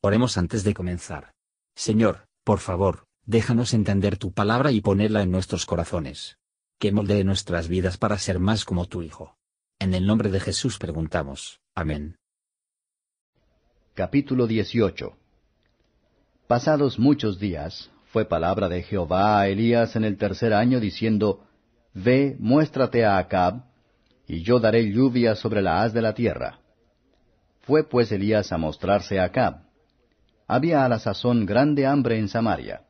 Oremos antes de comenzar. Señor, por favor, déjanos entender tu palabra y ponerla en nuestros corazones. Que moldee nuestras vidas para ser más como tu Hijo. En el nombre de Jesús preguntamos. Amén. Capítulo 18 Pasados muchos días, fue palabra de Jehová a Elías en el tercer año, diciendo, Ve, muéstrate a Acab, y yo daré lluvia sobre la haz de la tierra. Fue pues Elías a mostrarse a Acab. Había a la sazón grande hambre en Samaria.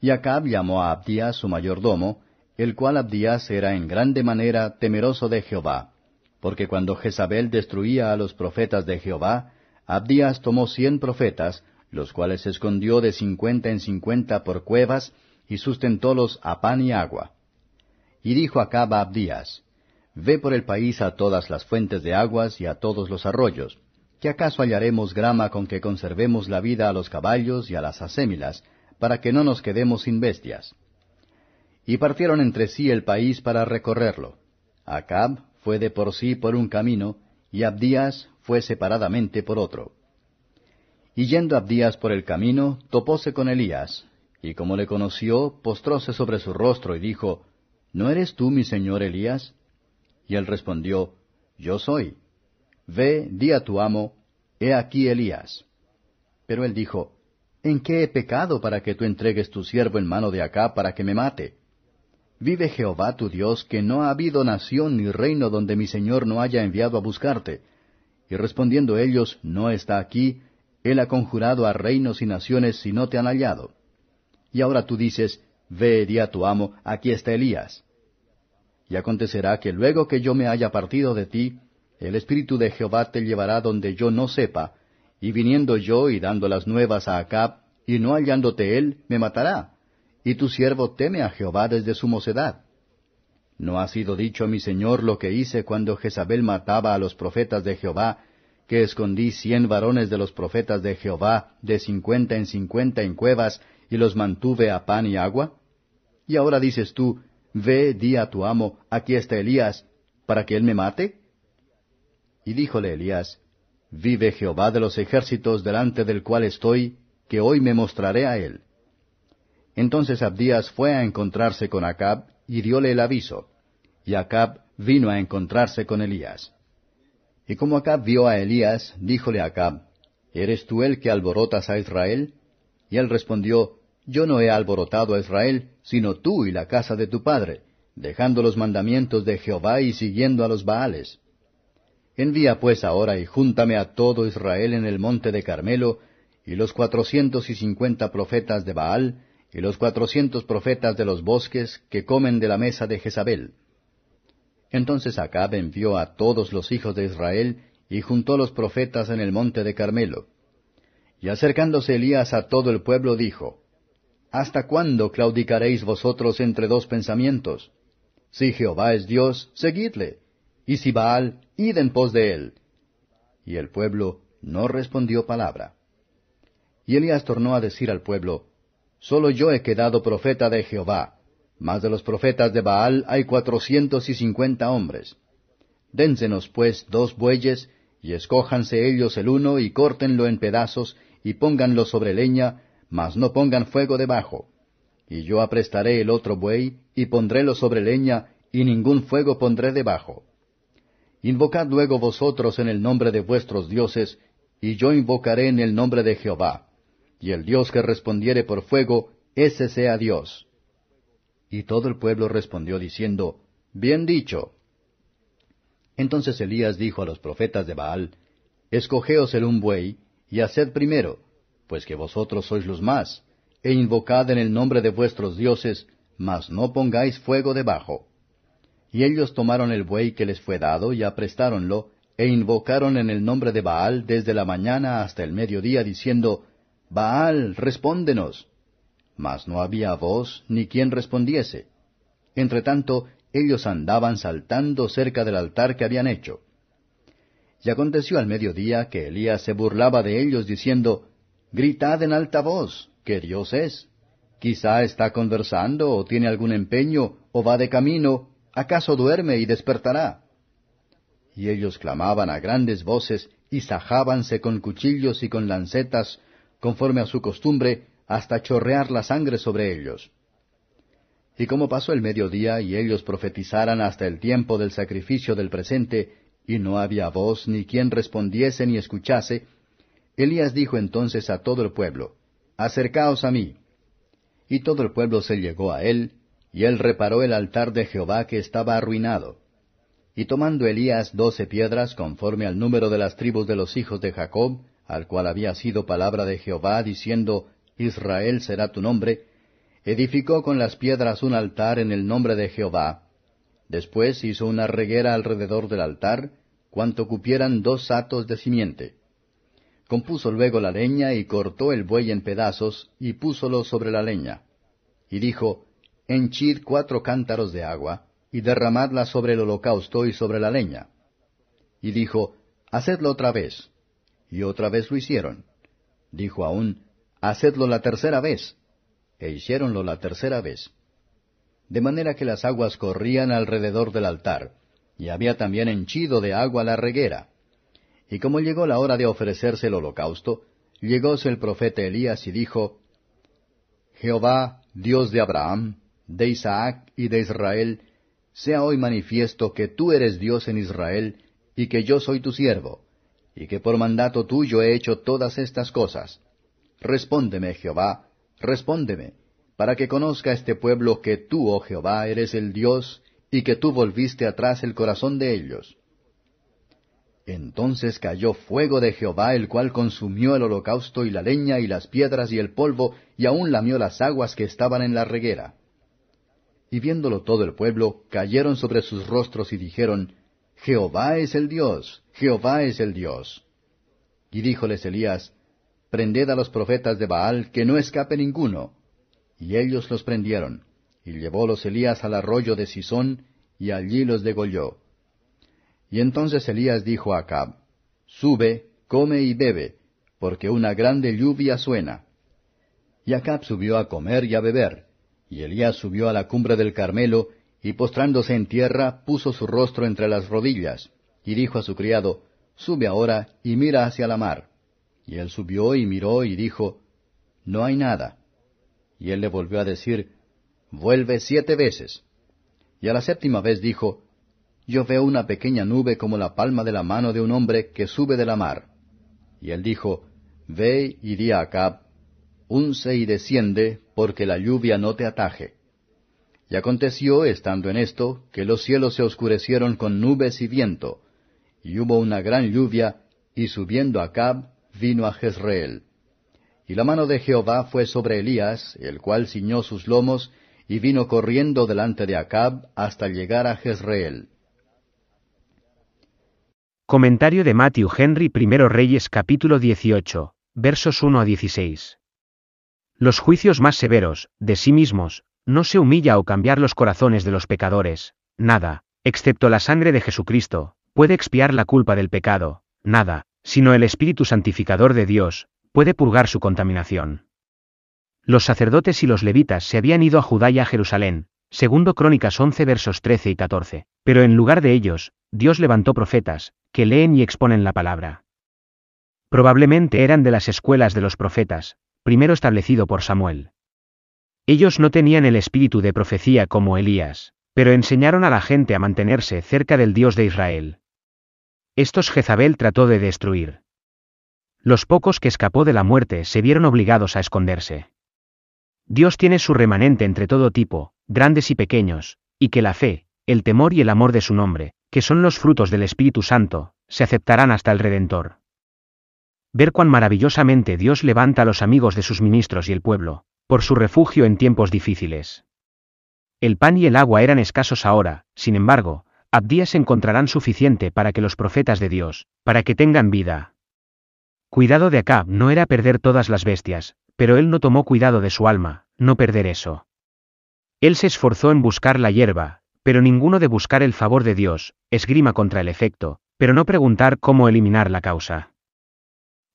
Y Acab llamó a Abdías su mayordomo, el cual Abdías era en grande manera temeroso de Jehová, porque cuando Jezabel destruía a los profetas de Jehová, Abdías tomó cien profetas, los cuales escondió de cincuenta en cincuenta por cuevas, y sustentólos a pan y agua. Y dijo Acab a Abdías, Ve por el país a todas las fuentes de aguas y a todos los arroyos, que acaso hallaremos grama con que conservemos la vida a los caballos y a las asémilas, para que no nos quedemos sin bestias. Y partieron entre sí el país para recorrerlo. Acab fue de por sí por un camino, y Abdías fue separadamente por otro. Y yendo Abdías por el camino, topóse con Elías, y como le conoció, postróse sobre su rostro y dijo, ¿No eres tú mi señor Elías? Y él respondió, Yo soy. Ve, di a tu amo, he aquí Elías. Pero él dijo, ¿En qué he pecado para que tú entregues tu siervo en mano de acá para que me mate? Vive Jehová tu Dios, que no ha habido nación ni reino donde mi Señor no haya enviado a buscarte. Y respondiendo ellos, No está aquí, Él ha conjurado a reinos y naciones si no te han hallado. Y ahora tú dices, Ve, di a tu amo, aquí está Elías. Y acontecerá que luego que yo me haya partido de ti, el Espíritu de Jehová te llevará donde yo no sepa, y viniendo yo y dando las nuevas a Acab, y no hallándote él, me matará. Y tu siervo teme a Jehová desde su mocedad. ¿No ha sido dicho mi señor lo que hice cuando Jezabel mataba a los profetas de Jehová, que escondí cien varones de los profetas de Jehová de cincuenta en cincuenta en cuevas, y los mantuve a pan y agua? Y ahora dices tú, Ve, di a tu amo, aquí está Elías, para que él me mate. Y díjole Elías, Vive Jehová de los ejércitos delante del cual estoy, que hoy me mostraré a él. Entonces Abdías fue a encontrarse con Acab y diole el aviso, y Acab vino a encontrarse con Elías. Y como Acab vio a Elías, díjole Acab, ¿Eres tú el que alborotas a Israel? Y él respondió, Yo no he alborotado a Israel, sino tú y la casa de tu padre, dejando los mandamientos de Jehová y siguiendo a los Baales. Envía pues ahora y júntame a todo Israel en el monte de Carmelo, y los cuatrocientos y cincuenta profetas de Baal, y los cuatrocientos profetas de los bosques que comen de la mesa de Jezabel. Entonces Acab envió a todos los hijos de Israel, y juntó los profetas en el monte de Carmelo. Y acercándose Elías a todo el pueblo dijo, ¿Hasta cuándo claudicaréis vosotros entre dos pensamientos? Si Jehová es Dios, seguidle, y si Baal, id en pos de él. Y el pueblo no respondió palabra. Y Elías tornó a decir al pueblo, Solo yo he quedado profeta de Jehová, mas de los profetas de Baal hay cuatrocientos y cincuenta hombres. Dénsenos pues dos bueyes, y escójanse ellos el uno, y córtenlo en pedazos, y pónganlo sobre leña, mas no pongan fuego debajo. Y yo aprestaré el otro buey, y pondrélo sobre leña, y ningún fuego pondré debajo. Invocad luego vosotros en el nombre de vuestros dioses, y yo invocaré en el nombre de Jehová. Y el Dios que respondiere por fuego, ese sea Dios. Y todo el pueblo respondió diciendo, Bien dicho. Entonces Elías dijo a los profetas de Baal, Escogeos el un buey, y haced primero, pues que vosotros sois los más, e invocad en el nombre de vuestros dioses, mas no pongáis fuego debajo. Y ellos tomaron el buey que les fue dado y aprestáronlo, e invocaron en el nombre de Baal desde la mañana hasta el mediodía, diciendo, Baal, respóndenos. Mas no había voz ni quien respondiese. Entretanto, ellos andaban saltando cerca del altar que habían hecho. Y aconteció al mediodía que Elías se burlaba de ellos, diciendo, Gritad en alta voz, que Dios es. Quizá está conversando, o tiene algún empeño, o va de camino, ¿acaso duerme y despertará? Y ellos clamaban a grandes voces y sajábanse con cuchillos y con lancetas conforme a su costumbre, hasta chorrear la sangre sobre ellos. Y como pasó el mediodía y ellos profetizaran hasta el tiempo del sacrificio del presente, y no había voz ni quien respondiese ni escuchase, Elías dijo entonces a todo el pueblo, Acercaos a mí. Y todo el pueblo se llegó a él, y él reparó el altar de Jehová que estaba arruinado. Y tomando Elías doce piedras conforme al número de las tribus de los hijos de Jacob, al cual había sido palabra de Jehová, diciendo, Israel será tu nombre, edificó con las piedras un altar en el nombre de Jehová. Después hizo una reguera alrededor del altar, cuanto cupieran dos satos de simiente. Compuso luego la leña y cortó el buey en pedazos y púsolo sobre la leña. Y dijo, Henchid cuatro cántaros de agua, y derramadla sobre el holocausto y sobre la leña. Y dijo, Hacedlo otra vez. Y otra vez lo hicieron. Dijo aún, Hacedlo la tercera vez. E hiciéronlo la tercera vez. De manera que las aguas corrían alrededor del altar, y había también henchido de agua la reguera. Y como llegó la hora de ofrecerse el holocausto, llegóse el profeta Elías y dijo, Jehová, Dios de Abraham, de Isaac y de Israel, sea hoy manifiesto que tú eres Dios en Israel, y que yo soy tu siervo, y que por mandato tuyo he hecho todas estas cosas. Respóndeme, Jehová, respóndeme, para que conozca este pueblo que tú, oh Jehová, eres el Dios, y que tú volviste atrás el corazón de ellos. Entonces cayó fuego de Jehová, el cual consumió el holocausto y la leña y las piedras y el polvo, y aun lamió las aguas que estaban en la reguera. Y viéndolo todo el pueblo, cayeron sobre sus rostros y dijeron, Jehová es el Dios, Jehová es el Dios. Y díjoles Elías, Prended a los profetas de Baal, que no escape ninguno. Y ellos los prendieron, y llevólos Elías al arroyo de Sisón, y allí los degolló. Y entonces Elías dijo a Acab, Sube, come y bebe, porque una grande lluvia suena. Y Acab subió a comer y a beber, y Elías subió a la cumbre del Carmelo, y postrándose en tierra, puso su rostro entre las rodillas, y dijo a su criado, Sube ahora y mira hacia la mar. Y él subió y miró y dijo, No hay nada. Y él le volvió a decir, Vuelve siete veces. Y a la séptima vez dijo, Yo veo una pequeña nube como la palma de la mano de un hombre que sube de la mar. Y él dijo, Ve y di a Acab, unce y desciende, porque la lluvia no te ataje. Y aconteció, estando en esto, que los cielos se oscurecieron con nubes y viento, y hubo una gran lluvia, y subiendo Acab, vino a Jezreel. Y la mano de Jehová fue sobre Elías, el cual ciñó sus lomos, y vino corriendo delante de Acab hasta llegar a Jezreel. Comentario de Matthew Henry I Reyes capítulo 18, versos 1 a 16. Los juicios más severos, de sí mismos, no se humilla o cambiar los corazones de los pecadores, nada, excepto la sangre de Jesucristo, puede expiar la culpa del pecado, nada, sino el Espíritu Santificador de Dios, puede purgar su contaminación. Los sacerdotes y los levitas se habían ido a Judá y a Jerusalén, segundo Crónicas 11 versos 13 y 14, pero en lugar de ellos, Dios levantó profetas, que leen y exponen la palabra. Probablemente eran de las escuelas de los profetas, primero establecido por Samuel. Ellos no tenían el espíritu de profecía como Elías, pero enseñaron a la gente a mantenerse cerca del Dios de Israel. Estos Jezabel trató de destruir. Los pocos que escapó de la muerte se vieron obligados a esconderse. Dios tiene su remanente entre todo tipo, grandes y pequeños, y que la fe, el temor y el amor de su nombre, que son los frutos del Espíritu Santo, se aceptarán hasta el Redentor ver cuán maravillosamente Dios levanta a los amigos de sus ministros y el pueblo, por su refugio en tiempos difíciles. El pan y el agua eran escasos ahora, sin embargo, Abdías encontrarán suficiente para que los profetas de Dios, para que tengan vida. Cuidado de Acab no era perder todas las bestias, pero él no tomó cuidado de su alma, no perder eso. Él se esforzó en buscar la hierba, pero ninguno de buscar el favor de Dios, esgrima contra el efecto, pero no preguntar cómo eliminar la causa.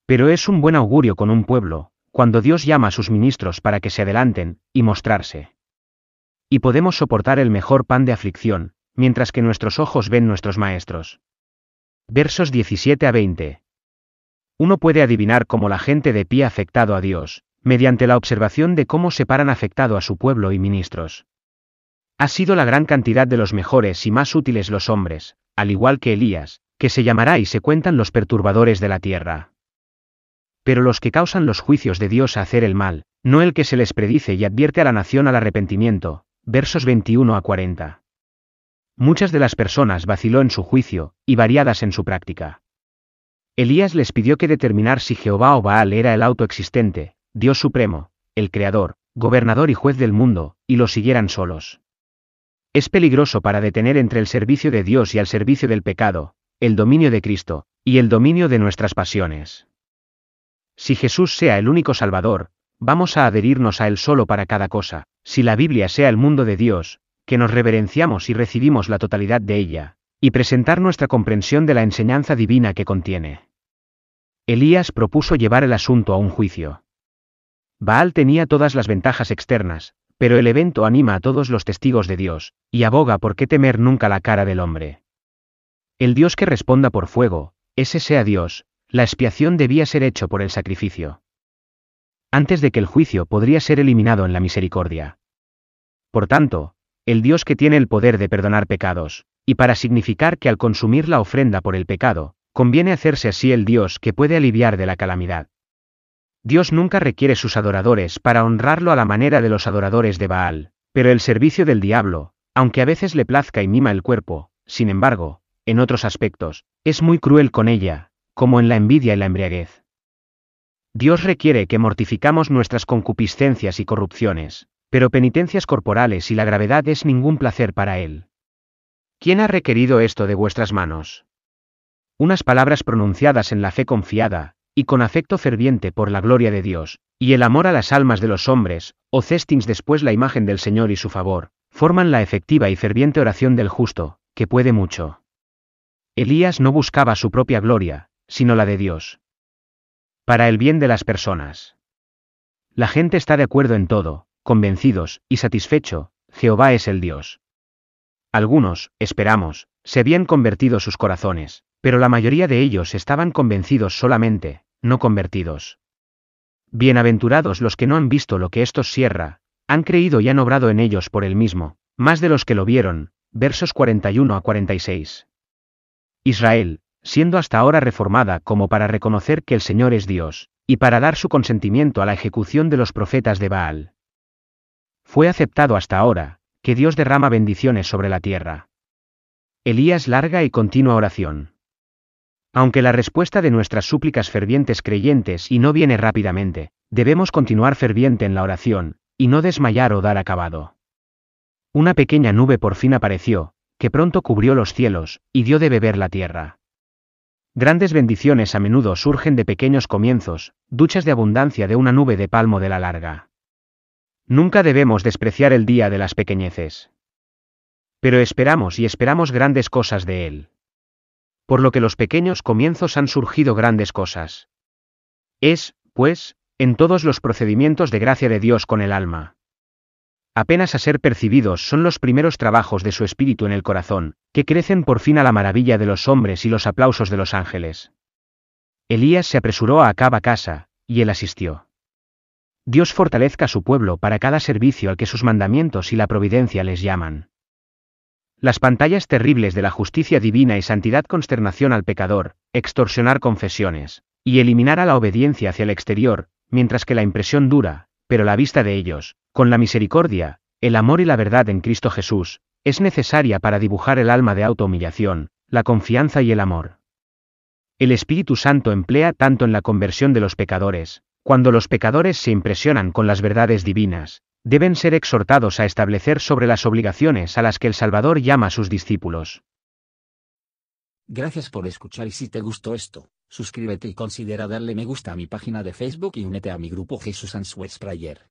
Pero es un buen augurio con un pueblo, cuando Dios llama a sus ministros para que se adelanten, y mostrarse. Y podemos soportar el mejor pan de aflicción, mientras que nuestros ojos ven nuestros maestros. Versos 17 a 20. Uno puede adivinar cómo la gente de pie ha afectado a Dios, mediante la observación de cómo separan afectado a su pueblo y ministros. Ha sido la gran cantidad de los mejores y más útiles los hombres, al igual que Elías, que se llamará y se cuentan los perturbadores de la tierra. Pero los que causan los juicios de Dios a hacer el mal, no el que se les predice y advierte a la nación al arrepentimiento. Versos 21 a 40. Muchas de las personas vaciló en su juicio, y variadas en su práctica. Elías les pidió que determinar si Jehová o Baal era el autoexistente, Dios supremo, el Creador, gobernador y juez del mundo, y lo siguieran solos. Es peligroso para detener entre el servicio de Dios y al servicio del pecado, el dominio de Cristo, y el dominio de nuestras pasiones. Si Jesús sea el único Salvador, vamos a adherirnos a Él solo para cada cosa, si la Biblia sea el mundo de Dios, que nos reverenciamos y recibimos la totalidad de ella, y presentar nuestra comprensión de la enseñanza divina que contiene. Elías propuso llevar el asunto a un juicio. Baal tenía todas las ventajas externas, pero el evento anima a todos los testigos de Dios, y aboga por qué temer nunca la cara del hombre. El Dios que responda por fuego, ese sea Dios, la expiación debía ser hecho por el sacrificio. Antes de que el juicio podría ser eliminado en la misericordia. Por tanto, el Dios que tiene el poder de perdonar pecados, y para significar que al consumir la ofrenda por el pecado, conviene hacerse así el Dios que puede aliviar de la calamidad. Dios nunca requiere sus adoradores para honrarlo a la manera de los adoradores de Baal, pero el servicio del diablo, aunque a veces le plazca y mima el cuerpo, sin embargo, en otros aspectos, es muy cruel con ella, como en la envidia y la embriaguez. Dios requiere que mortificamos nuestras concupiscencias y corrupciones, pero penitencias corporales y la gravedad es ningún placer para Él. ¿Quién ha requerido esto de vuestras manos? Unas palabras pronunciadas en la fe confiada, y con afecto ferviente por la gloria de Dios, y el amor a las almas de los hombres, o cestings después la imagen del Señor y su favor, forman la efectiva y ferviente oración del justo, que puede mucho. Elías no buscaba su propia gloria, sino la de Dios. Para el bien de las personas. La gente está de acuerdo en todo, convencidos y satisfecho, Jehová es el Dios. Algunos, esperamos, se habían convertido sus corazones, pero la mayoría de ellos estaban convencidos solamente, no convertidos. Bienaventurados los que no han visto lo que estos cierra, han creído y han obrado en ellos por él mismo, más de los que lo vieron, versos 41 a 46. Israel, siendo hasta ahora reformada como para reconocer que el Señor es Dios, y para dar su consentimiento a la ejecución de los profetas de Baal. Fue aceptado hasta ahora, que Dios derrama bendiciones sobre la tierra. Elías larga y continua oración. Aunque la respuesta de nuestras súplicas fervientes creyentes y no viene rápidamente, debemos continuar ferviente en la oración, y no desmayar o dar acabado. Una pequeña nube por fin apareció, que pronto cubrió los cielos, y dio de beber la tierra. Grandes bendiciones a menudo surgen de pequeños comienzos, duchas de abundancia de una nube de palmo de la larga. Nunca debemos despreciar el día de las pequeñeces. Pero esperamos y esperamos grandes cosas de él por lo que los pequeños comienzos han surgido grandes cosas. Es, pues, en todos los procedimientos de gracia de Dios con el alma. Apenas a ser percibidos son los primeros trabajos de su espíritu en el corazón, que crecen por fin a la maravilla de los hombres y los aplausos de los ángeles. Elías se apresuró a Acab a casa, y él asistió. Dios fortalezca a su pueblo para cada servicio al que sus mandamientos y la providencia les llaman. Las pantallas terribles de la justicia divina y santidad consternación al pecador, extorsionar confesiones, y eliminar a la obediencia hacia el exterior, mientras que la impresión dura, pero la vista de ellos, con la misericordia, el amor y la verdad en Cristo Jesús, es necesaria para dibujar el alma de autohumillación, la confianza y el amor. El Espíritu Santo emplea tanto en la conversión de los pecadores, cuando los pecadores se impresionan con las verdades divinas, deben ser exhortados a establecer sobre las obligaciones a las que el Salvador llama a sus discípulos. Gracias por escuchar y si te gustó esto, suscríbete y considera darle me gusta a mi página de Facebook y únete a mi grupo Jesús Answers Prayer.